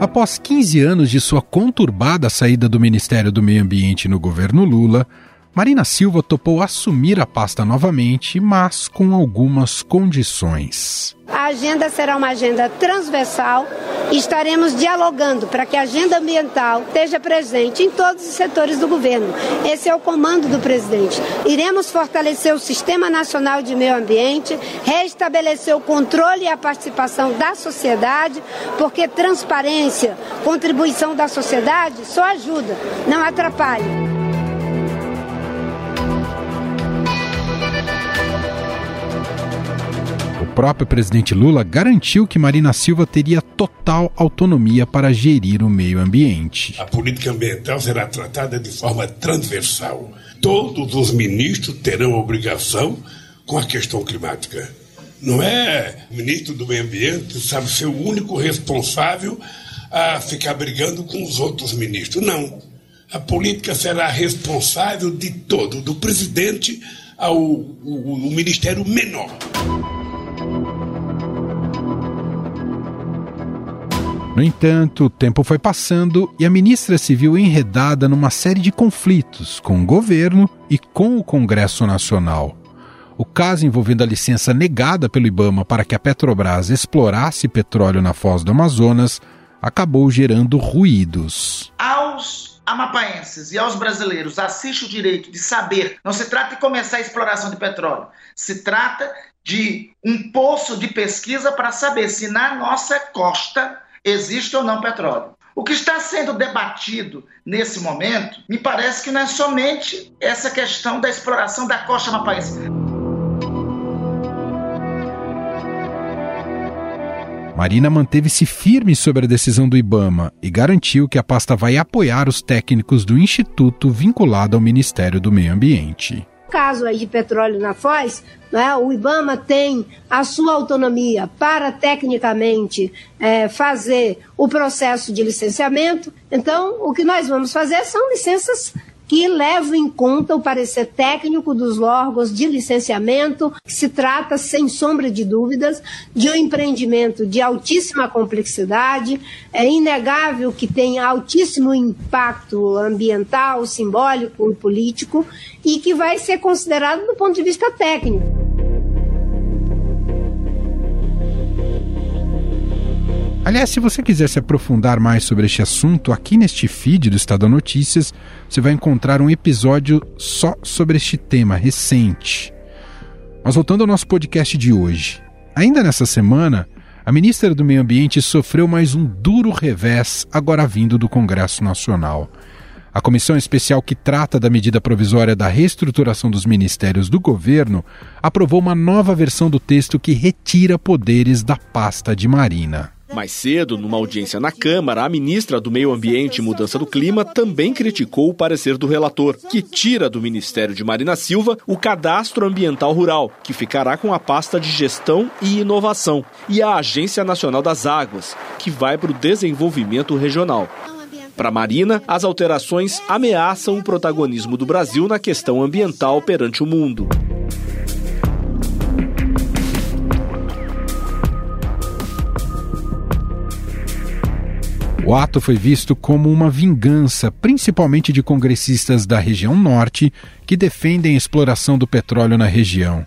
Após 15 anos de sua conturbada saída do Ministério do Meio Ambiente no governo Lula, Marina Silva topou assumir a pasta novamente, mas com algumas condições. A agenda será uma agenda transversal e estaremos dialogando para que a agenda ambiental esteja presente em todos os setores do governo. Esse é o comando do presidente. Iremos fortalecer o Sistema Nacional de Meio Ambiente, restabelecer o controle e a participação da sociedade, porque transparência, contribuição da sociedade só ajuda, não atrapalha. Próprio presidente Lula garantiu que Marina Silva teria total autonomia para gerir o meio ambiente. A política ambiental será tratada de forma transversal. Todos os ministros terão obrigação com a questão climática. Não é ministro do meio ambiente sabe ser o único responsável a ficar brigando com os outros ministros. Não. A política será responsável de todo, do presidente ao o, o ministério menor. No entanto, o tempo foi passando e a ministra se viu enredada numa série de conflitos com o governo e com o Congresso Nacional. O caso envolvendo a licença negada pelo Ibama para que a Petrobras explorasse petróleo na foz do Amazonas acabou gerando ruídos. Aos amapaenses e aos brasileiros assiste o direito de saber. Não se trata de começar a exploração de petróleo. Se trata de um poço de pesquisa para saber se na nossa costa existe ou não petróleo. O que está sendo debatido nesse momento, me parece que não é somente essa questão da exploração da costa amapaense. Marina manteve-se firme sobre a decisão do Ibama e garantiu que a pasta vai apoiar os técnicos do instituto vinculado ao Ministério do Meio Ambiente caso aí de petróleo na Foz, né, o IBAMA tem a sua autonomia para tecnicamente é, fazer o processo de licenciamento. Então, o que nós vamos fazer são licenças que levam em conta o parecer técnico dos órgãos de licenciamento, que se trata, sem sombra de dúvidas, de um empreendimento de altíssima complexidade, é inegável que tem altíssimo impacto ambiental, simbólico e político, e que vai ser considerado do ponto de vista técnico. Aliás, se você quiser se aprofundar mais sobre este assunto, aqui neste feed do Estado Notícias, você vai encontrar um episódio só sobre este tema recente. Mas voltando ao nosso podcast de hoje. Ainda nessa semana, a ministra do Meio Ambiente sofreu mais um duro revés, agora vindo do Congresso Nacional. A comissão especial que trata da medida provisória da reestruturação dos ministérios do governo aprovou uma nova versão do texto que retira poderes da pasta de Marina. Mais cedo, numa audiência na Câmara, a ministra do Meio Ambiente e Mudança do Clima também criticou o parecer do relator, que tira do Ministério de Marina Silva o cadastro ambiental rural, que ficará com a pasta de gestão e inovação, e a Agência Nacional das Águas, que vai para o desenvolvimento regional. Para Marina, as alterações ameaçam o protagonismo do Brasil na questão ambiental perante o mundo. O ato foi visto como uma vingança, principalmente de congressistas da região norte que defendem a exploração do petróleo na região.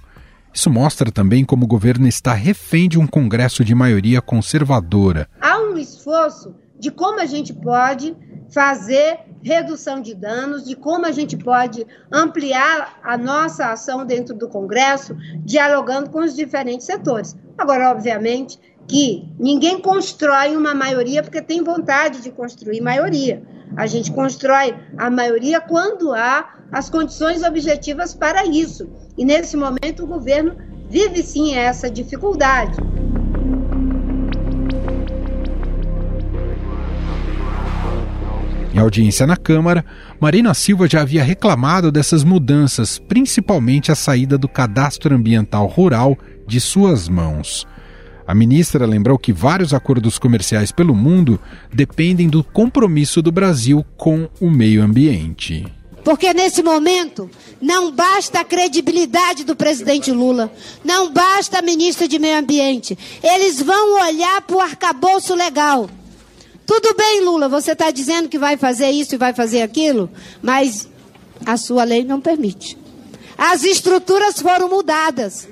Isso mostra também como o governo está refém de um Congresso de maioria conservadora. Há um esforço de como a gente pode fazer redução de danos, de como a gente pode ampliar a nossa ação dentro do Congresso, dialogando com os diferentes setores. Agora, obviamente, que ninguém constrói uma maioria porque tem vontade de construir maioria. A gente constrói a maioria quando há as condições objetivas para isso. E nesse momento o governo vive sim essa dificuldade. Em audiência na Câmara, Marina Silva já havia reclamado dessas mudanças, principalmente a saída do cadastro ambiental rural de suas mãos. A ministra lembrou que vários acordos comerciais pelo mundo dependem do compromisso do Brasil com o meio ambiente. Porque nesse momento não basta a credibilidade do presidente Lula, não basta a ministra de Meio Ambiente. Eles vão olhar para o arcabouço legal. Tudo bem, Lula, você está dizendo que vai fazer isso e vai fazer aquilo, mas a sua lei não permite. As estruturas foram mudadas.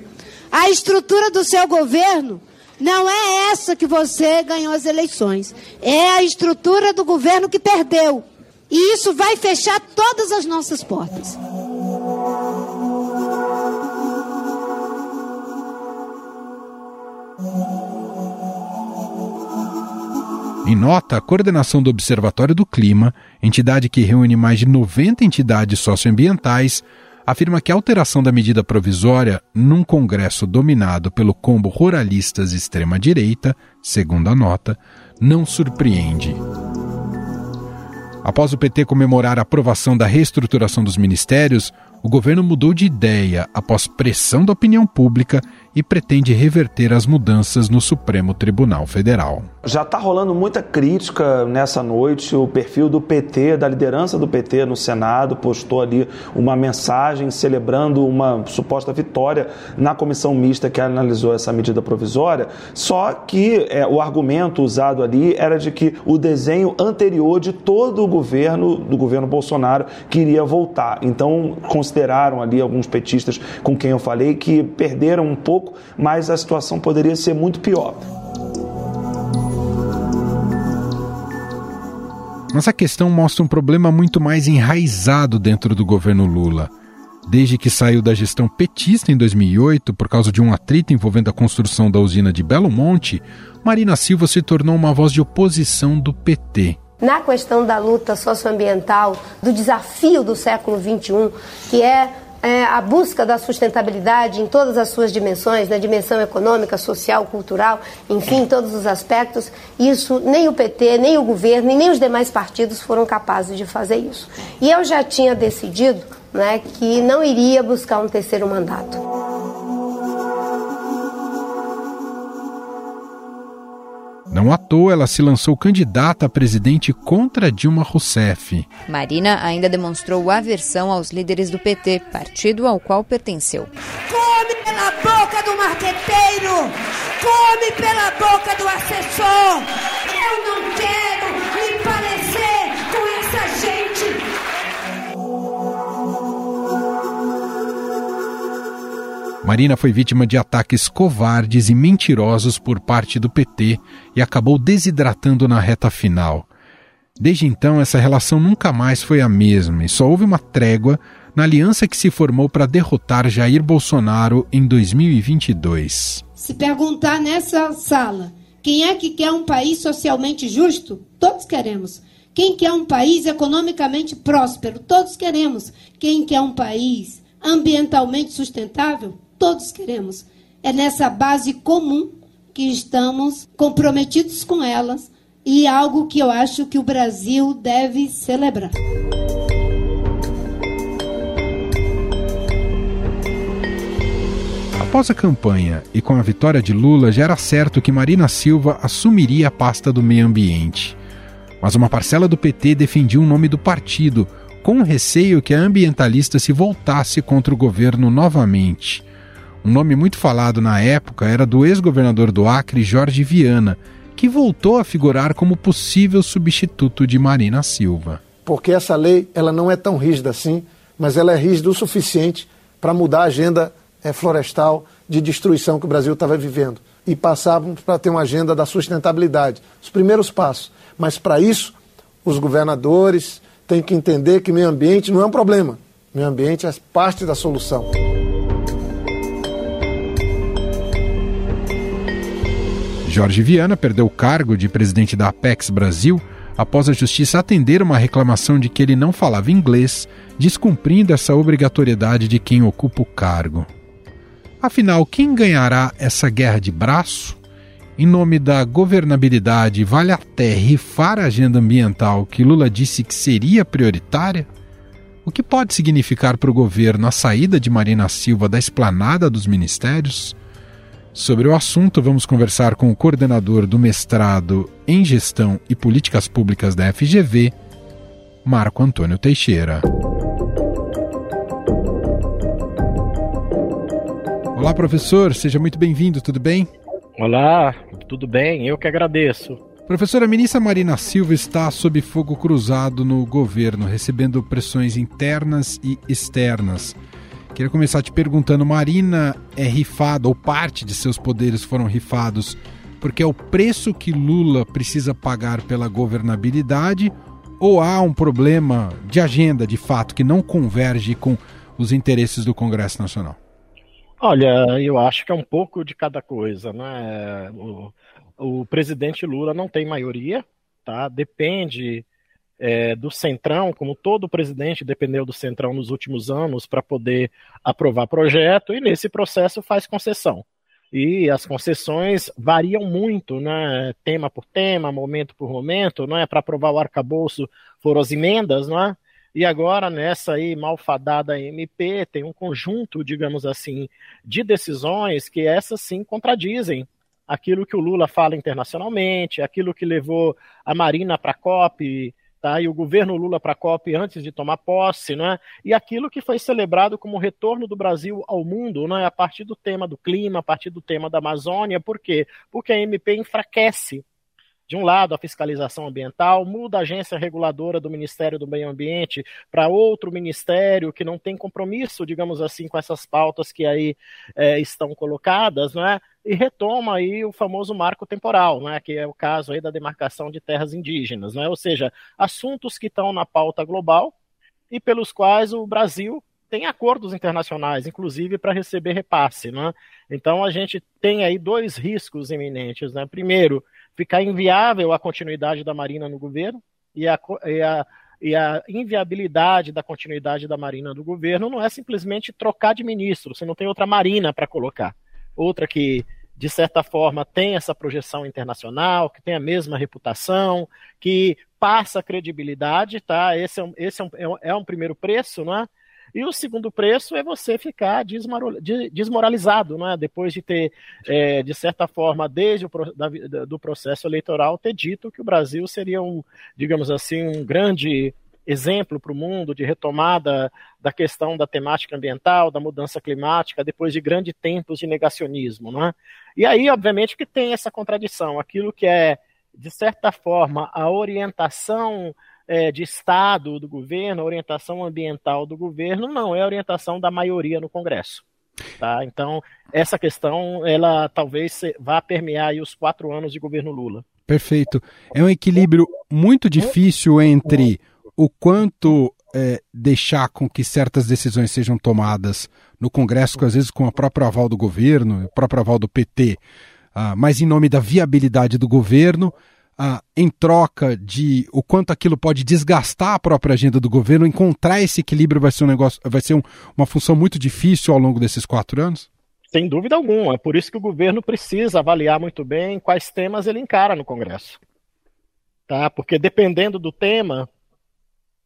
A estrutura do seu governo não é essa que você ganhou as eleições. É a estrutura do governo que perdeu. E isso vai fechar todas as nossas portas. Em nota, a coordenação do Observatório do Clima, entidade que reúne mais de 90 entidades socioambientais, afirma que a alteração da medida provisória, num Congresso dominado pelo combo ruralistas extrema-direita, segundo a nota, não surpreende. Após o PT comemorar a aprovação da reestruturação dos ministérios, o governo mudou de ideia após pressão da opinião pública e pretende reverter as mudanças no Supremo Tribunal Federal. Já está rolando muita crítica nessa noite. O perfil do PT, da liderança do PT no Senado, postou ali uma mensagem celebrando uma suposta vitória na comissão mista que analisou essa medida provisória. Só que é, o argumento usado ali era de que o desenho anterior de todo o governo, do governo Bolsonaro, queria voltar. Então, consideraram ali alguns petistas com quem eu falei que perderam um pouco pouco, mas a situação poderia ser muito pior. Mas a questão mostra um problema muito mais enraizado dentro do governo Lula. Desde que saiu da gestão petista em 2008, por causa de um atrito envolvendo a construção da usina de Belo Monte, Marina Silva se tornou uma voz de oposição do PT. Na questão da luta socioambiental, do desafio do século XXI, que é é, a busca da sustentabilidade em todas as suas dimensões, na dimensão econômica, social, cultural, enfim, todos os aspectos, isso nem o PT, nem o governo e nem os demais partidos foram capazes de fazer isso. E eu já tinha decidido né, que não iria buscar um terceiro mandato. Não à toa ela se lançou candidata a presidente contra Dilma Rousseff. Marina ainda demonstrou aversão aos líderes do PT, partido ao qual pertenceu. Come pela boca do marqueteiro! Come pela boca do assessor! Marina foi vítima de ataques covardes e mentirosos por parte do PT e acabou desidratando na reta final. Desde então, essa relação nunca mais foi a mesma e só houve uma trégua na aliança que se formou para derrotar Jair Bolsonaro em 2022. Se perguntar nessa sala quem é que quer um país socialmente justo, todos queremos. Quem quer um país economicamente próspero, todos queremos. Quem quer um país ambientalmente sustentável, todos queremos. É nessa base comum que estamos comprometidos com elas e algo que eu acho que o Brasil deve celebrar. Após a campanha e com a vitória de Lula, já era certo que Marina Silva assumiria a pasta do meio ambiente. Mas uma parcela do PT defendia o nome do partido, com receio que a ambientalista se voltasse contra o governo novamente. Um nome muito falado na época era do ex-governador do Acre, Jorge Viana, que voltou a figurar como possível substituto de Marina Silva. Porque essa lei ela não é tão rígida assim, mas ela é rígida o suficiente para mudar a agenda é, florestal de destruição que o Brasil estava vivendo e passávamos para ter uma agenda da sustentabilidade. Os primeiros passos. Mas para isso, os governadores têm que entender que meio ambiente não é um problema. Meio ambiente é parte da solução. Jorge Viana perdeu o cargo de presidente da Apex Brasil após a justiça atender uma reclamação de que ele não falava inglês, descumprindo essa obrigatoriedade de quem ocupa o cargo. Afinal, quem ganhará essa guerra de braço? Em nome da governabilidade, vale até rifar a agenda ambiental que Lula disse que seria prioritária? O que pode significar para o governo a saída de Marina Silva da esplanada dos ministérios? Sobre o assunto, vamos conversar com o coordenador do mestrado em Gestão e Políticas Públicas da FGV, Marco Antônio Teixeira. Olá, professor, seja muito bem-vindo, tudo bem? Olá, tudo bem, eu que agradeço. Professora, a ministra Marina Silva está sob fogo cruzado no governo, recebendo pressões internas e externas. Queria começar te perguntando: Marina é rifada, ou parte de seus poderes foram rifados, porque é o preço que Lula precisa pagar pela governabilidade, ou há um problema de agenda, de fato, que não converge com os interesses do Congresso Nacional? Olha, eu acho que é um pouco de cada coisa, né? O, o presidente Lula não tem maioria, tá? Depende é, do Centrão, como todo presidente dependeu do Centrão nos últimos anos para poder aprovar projeto, e nesse processo faz concessão. E as concessões variam muito, né? tema por tema, momento por momento, não é? Para aprovar o arcabouço foram as emendas, não é? E agora, nessa aí malfadada MP, tem um conjunto, digamos assim, de decisões que essas sim contradizem aquilo que o Lula fala internacionalmente, aquilo que levou a Marina para a COP, tá? e o governo Lula para a COP antes de tomar posse, né? e aquilo que foi celebrado como retorno do Brasil ao mundo, né? a partir do tema do clima, a partir do tema da Amazônia, por quê? Porque a MP enfraquece de um lado, a fiscalização ambiental, muda a agência reguladora do Ministério do Meio Ambiente para outro ministério que não tem compromisso, digamos assim, com essas pautas que aí é, estão colocadas, né? E retoma aí o famoso marco temporal, né? que é o caso aí da demarcação de terras indígenas, né? ou seja, assuntos que estão na pauta global e pelos quais o Brasil tem acordos internacionais, inclusive para receber repasse. Né? Então a gente tem aí dois riscos iminentes. Né? Primeiro, ficar inviável a continuidade da Marina no governo e a, e a, e a inviabilidade da continuidade da Marina no governo não é simplesmente trocar de ministro, você não tem outra Marina para colocar. Outra que, de certa forma, tem essa projeção internacional, que tem a mesma reputação, que passa credibilidade, tá? Esse é um, esse é um, é um é primeiro preço, não é? E o segundo preço é você ficar desmoralizado, né? depois de ter, é, de certa forma, desde o da, do processo eleitoral, ter dito que o Brasil seria um, digamos assim, um grande exemplo para o mundo de retomada da questão da temática ambiental, da mudança climática, depois de grandes tempos de negacionismo. Né? E aí, obviamente, que tem essa contradição, aquilo que é, de certa forma, a orientação é, de Estado do governo, a orientação ambiental do governo, não é a orientação da maioria no Congresso. Tá? Então, essa questão, ela talvez vá permear os quatro anos de governo Lula. Perfeito. É um equilíbrio muito difícil entre o quanto é, deixar com que certas decisões sejam tomadas no Congresso, às vezes com o próprio aval do governo, o próprio aval do PT, ah, mas em nome da viabilidade do governo, ah, em troca de o quanto aquilo pode desgastar a própria agenda do governo, encontrar esse equilíbrio vai ser um negócio, vai ser um, uma função muito difícil ao longo desses quatro anos? Sem dúvida alguma. É por isso que o governo precisa avaliar muito bem quais temas ele encara no Congresso. Tá? Porque dependendo do tema,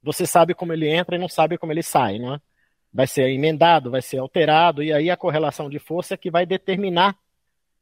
você sabe como ele entra e não sabe como ele sai, não é? Vai ser emendado, vai ser alterado, e aí a correlação de força é que vai determinar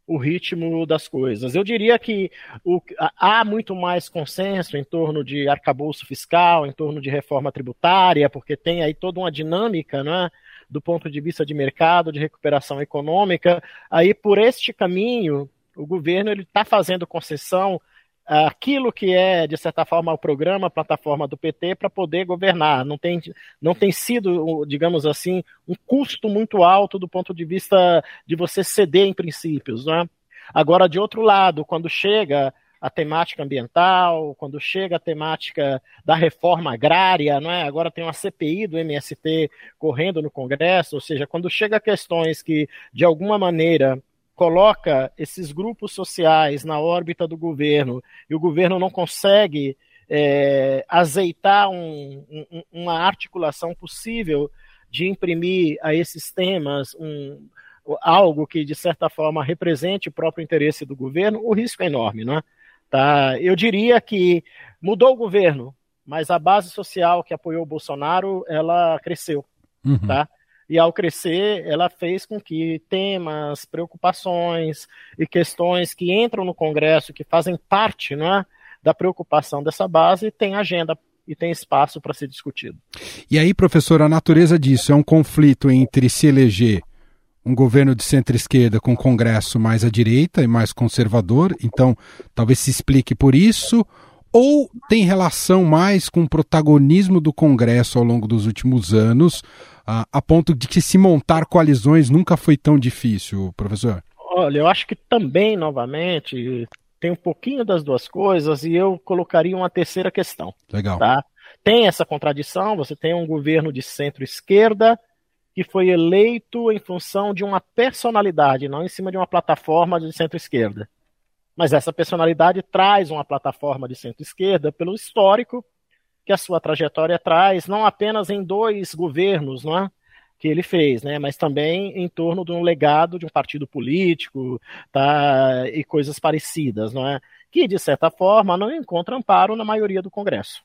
o ritmo das coisas. Eu diria que o, há muito mais consenso em torno de arcabouço fiscal, em torno de reforma tributária, porque tem aí toda uma dinâmica, né, do ponto de vista de mercado, de recuperação econômica. Aí, por este caminho, o governo está fazendo concessão aquilo que é, de certa forma, o programa, a plataforma do PT para poder governar. Não tem, não tem sido, digamos assim, um custo muito alto do ponto de vista de você ceder em princípios. Né? Agora, de outro lado, quando chega a temática ambiental, quando chega a temática da reforma agrária, não é? agora tem uma CPI do MST correndo no Congresso, ou seja, quando chega questões que, de alguma maneira, coloca esses grupos sociais na órbita do governo e o governo não consegue é, azeitar um, um, uma articulação possível de imprimir a esses temas um, algo que, de certa forma, represente o próprio interesse do governo, o risco é enorme. Né? Tá? Eu diria que mudou o governo, mas a base social que apoiou o Bolsonaro, ela cresceu. Uhum. Tá? E ao crescer, ela fez com que temas, preocupações e questões que entram no Congresso, que fazem parte é, da preocupação dessa base, tenham agenda e tem espaço para ser discutido. E aí, professor, a natureza disso é um conflito entre se eleger um governo de centro-esquerda com Congresso mais à direita e mais conservador, então talvez se explique por isso, ou tem relação mais com o protagonismo do Congresso ao longo dos últimos anos, a, a ponto de que se montar coalizões nunca foi tão difícil, professor? Olha, eu acho que também, novamente, tem um pouquinho das duas coisas e eu colocaria uma terceira questão. Legal. Tá? Tem essa contradição, você tem um governo de centro-esquerda que foi eleito em função de uma personalidade, não em cima de uma plataforma de centro-esquerda. Mas essa personalidade traz uma plataforma de centro-esquerda pelo histórico que a sua trajetória traz, não apenas em dois governos, não é? que ele fez, né? Mas também em torno de um legado de um partido político, tá? E coisas parecidas, não é? Que de certa forma não encontra amparo na maioria do Congresso.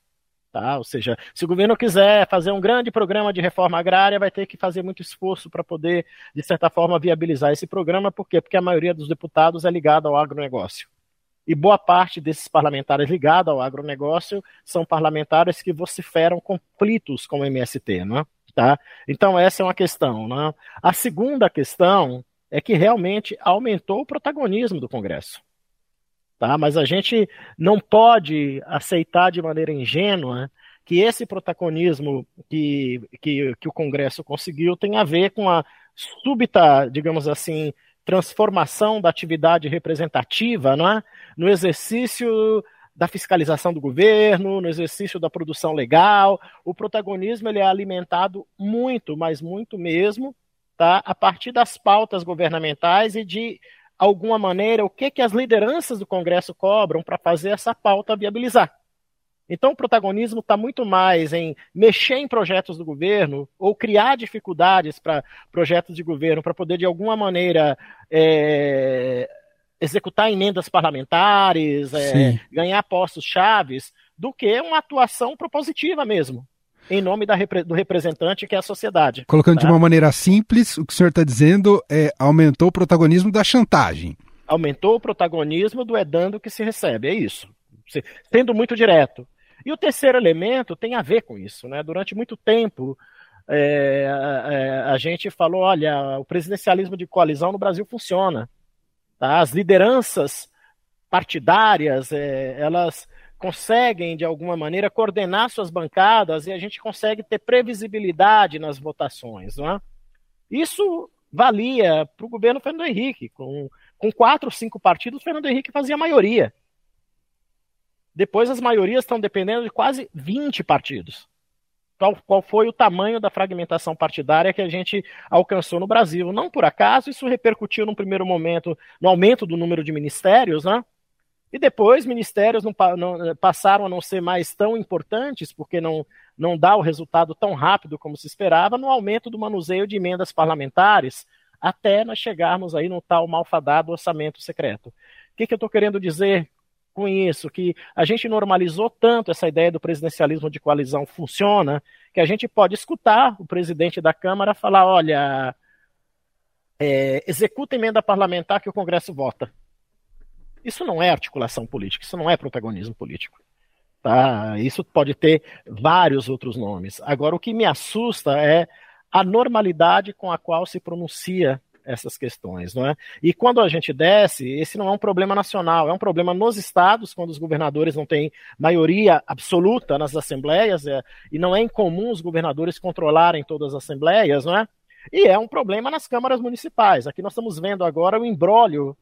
Tá? Ou seja, se o governo quiser fazer um grande programa de reforma agrária, vai ter que fazer muito esforço para poder, de certa forma, viabilizar esse programa. Por quê? Porque a maioria dos deputados é ligada ao agronegócio. E boa parte desses parlamentares ligados ao agronegócio são parlamentares que vociferam conflitos com o MST. Não é? Tá? Então, essa é uma questão. Né? A segunda questão é que realmente aumentou o protagonismo do Congresso. Tá? Mas a gente não pode aceitar de maneira ingênua que esse protagonismo que, que, que o Congresso conseguiu tem a ver com a súbita, digamos assim, transformação da atividade representativa não é? no exercício da fiscalização do governo, no exercício da produção legal. O protagonismo ele é alimentado muito, mas muito mesmo, tá? a partir das pautas governamentais e de alguma maneira o que, que as lideranças do Congresso cobram para fazer essa pauta viabilizar. Então, o protagonismo está muito mais em mexer em projetos do governo ou criar dificuldades para projetos de governo para poder, de alguma maneira, é, executar emendas parlamentares, é, ganhar postos chaves, do que uma atuação propositiva mesmo, em nome da, do representante que é a sociedade. Colocando tá? de uma maneira simples, o que o senhor está dizendo é aumentou o protagonismo da chantagem. Aumentou o protagonismo do é dando que se recebe, é isso. Sendo muito direto. E o terceiro elemento tem a ver com isso. Né? Durante muito tempo, é, é, a gente falou: olha, o presidencialismo de coalizão no Brasil funciona. Tá? As lideranças partidárias, é, elas conseguem, de alguma maneira, coordenar suas bancadas e a gente consegue ter previsibilidade nas votações. Não é? Isso valia para o governo Fernando Henrique. Com, com quatro, cinco partidos, Fernando Henrique fazia a maioria. Depois, as maiorias estão dependendo de quase 20 partidos qual, qual foi o tamanho da fragmentação partidária que a gente alcançou no Brasil. Não por acaso, isso repercutiu num primeiro momento no aumento do número de ministérios, né? E depois ministérios não, não, passaram a não ser mais tão importantes, porque não, não dá o resultado tão rápido como se esperava, no aumento do manuseio de emendas parlamentares, até nós chegarmos aí no tal malfadado orçamento secreto. O que, que eu estou querendo dizer com isso, que a gente normalizou tanto essa ideia do presidencialismo de coalizão funciona, que a gente pode escutar o presidente da Câmara falar: olha, é, executa emenda parlamentar que o Congresso vota. Isso não é articulação política, isso não é protagonismo político. Tá? Isso pode ter vários outros nomes. Agora, o que me assusta é a normalidade com a qual se pronuncia essas questões, não é? E quando a gente desce, esse não é um problema nacional, é um problema nos estados, quando os governadores não têm maioria absoluta nas assembleias, é, e não é incomum os governadores controlarem todas as assembleias, não é? E é um problema nas câmaras municipais. Aqui nós estamos vendo agora o embrólio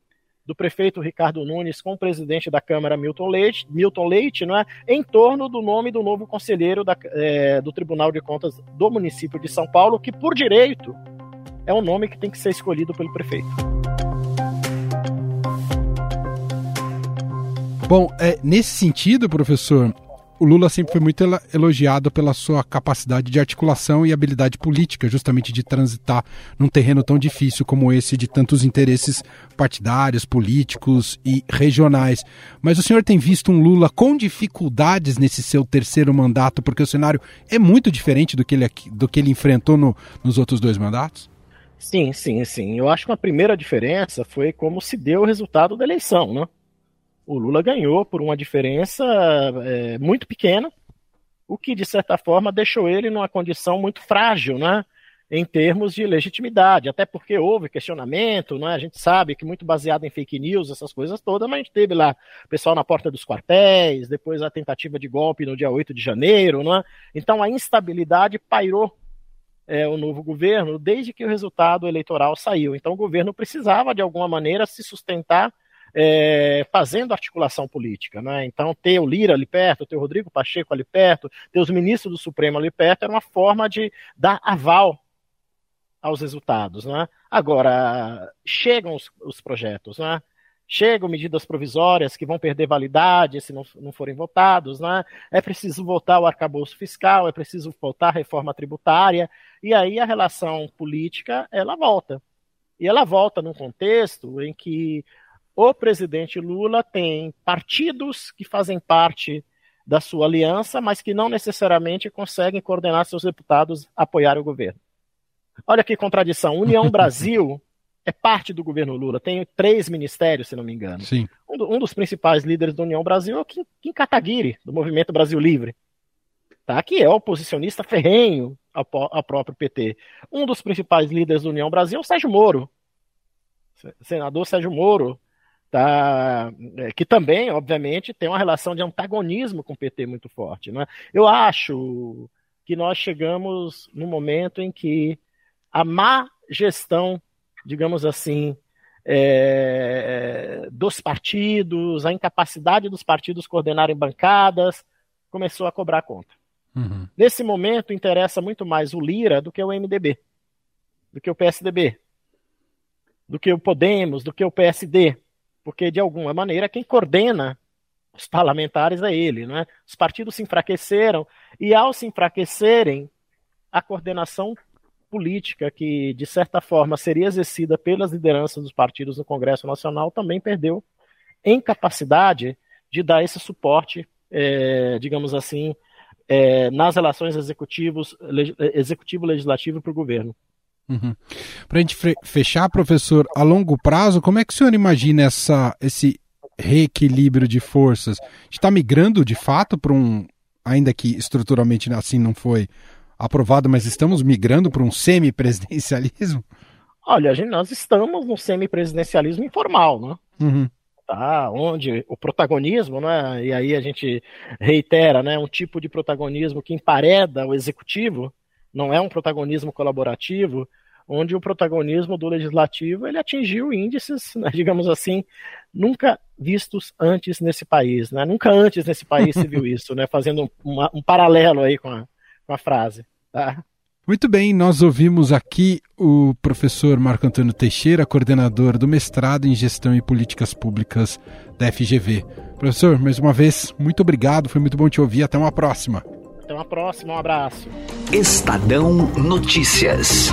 do prefeito Ricardo Nunes com o presidente da Câmara Milton Leite, Milton Leite não é? em torno do nome do novo conselheiro da, é, do Tribunal de Contas do município de São Paulo, que por direito é um nome que tem que ser escolhido pelo prefeito. Bom, é, nesse sentido, professor, o Lula sempre foi muito elogiado pela sua capacidade de articulação e habilidade política, justamente de transitar num terreno tão difícil como esse de tantos interesses partidários, políticos e regionais. Mas o senhor tem visto um Lula com dificuldades nesse seu terceiro mandato, porque o cenário é muito diferente do que ele, do que ele enfrentou no, nos outros dois mandatos? Sim, sim, sim. Eu acho que a primeira diferença foi como se deu o resultado da eleição, né? O Lula ganhou por uma diferença é, muito pequena, o que de certa forma deixou ele numa condição muito frágil, né? em termos de legitimidade, até porque houve questionamento, não é? a gente sabe que muito baseado em fake news, essas coisas todas, mas a gente teve lá pessoal na porta dos quartéis, depois a tentativa de golpe no dia 8 de janeiro, não é? então a instabilidade pairou é, o novo governo desde que o resultado eleitoral saiu. Então o governo precisava, de alguma maneira, se sustentar é, fazendo articulação política. Né? Então, ter o Lira ali perto, ter o Rodrigo Pacheco ali perto, ter os ministros do Supremo ali perto, era uma forma de dar aval aos resultados. Né? Agora, chegam os, os projetos, né? chegam medidas provisórias que vão perder validade se não, não forem votados, né? é preciso votar o arcabouço fiscal, é preciso votar a reforma tributária, e aí a relação política ela volta. E ela volta num contexto em que o presidente Lula tem partidos que fazem parte da sua aliança, mas que não necessariamente conseguem coordenar seus deputados a apoiar o governo. Olha que contradição. União Brasil é parte do governo Lula, tem três ministérios, se não me engano. Sim. Um, do, um dos principais líderes da União Brasil é o Kim, Kim Kataguiri, do Movimento Brasil Livre, tá? que é oposicionista ferrenho ao, ao próprio PT. Um dos principais líderes da União Brasil é o Sérgio Moro, senador Sérgio Moro, tá, é, que também, obviamente, tem uma relação de antagonismo com o PT muito forte. Né? Eu acho que nós chegamos no momento em que a má gestão, digamos assim, é, dos partidos, a incapacidade dos partidos coordenarem bancadas, começou a cobrar conta. Uhum. Nesse momento, interessa muito mais o Lira do que o MDB, do que o PSDB, do que o Podemos, do que o PSD, porque, de alguma maneira, quem coordena os parlamentares é ele. Né? Os partidos se enfraqueceram, e ao se enfraquecerem, a coordenação política que, de certa forma, seria exercida pelas lideranças dos partidos no Congresso Nacional também perdeu em capacidade de dar esse suporte, é, digamos assim, é, nas relações executivos, executivo-legislativo para o governo. Uhum. Para a gente fechar, professor, a longo prazo, como é que o senhor imagina essa, esse reequilíbrio de forças? A gente está migrando de fato para um, ainda que estruturalmente assim não foi aprovado, mas estamos migrando para um semipresidencialismo? Olha, gente, nós estamos no semipresidencialismo informal, né? Uhum. Tá, onde o protagonismo, né, e aí a gente reitera, né, um tipo de protagonismo que empareda o executivo, não é um protagonismo colaborativo, onde o protagonismo do legislativo ele atingiu índices, né, digamos assim, nunca vistos antes nesse país, né? Nunca antes nesse país se viu isso, né? Fazendo um, um paralelo aí com a, com a frase, tá? Muito bem, nós ouvimos aqui o professor Marco Antônio Teixeira, coordenador do mestrado em Gestão e Políticas Públicas da FGV. Professor, mais uma vez, muito obrigado, foi muito bom te ouvir, até uma próxima. Até uma próxima, um abraço. Estadão Notícias.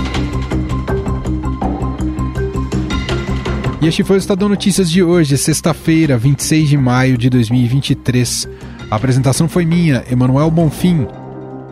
E este foi o Estadão Notícias de hoje, sexta-feira, 26 de maio de 2023. A apresentação foi minha, Emanuel Bonfim.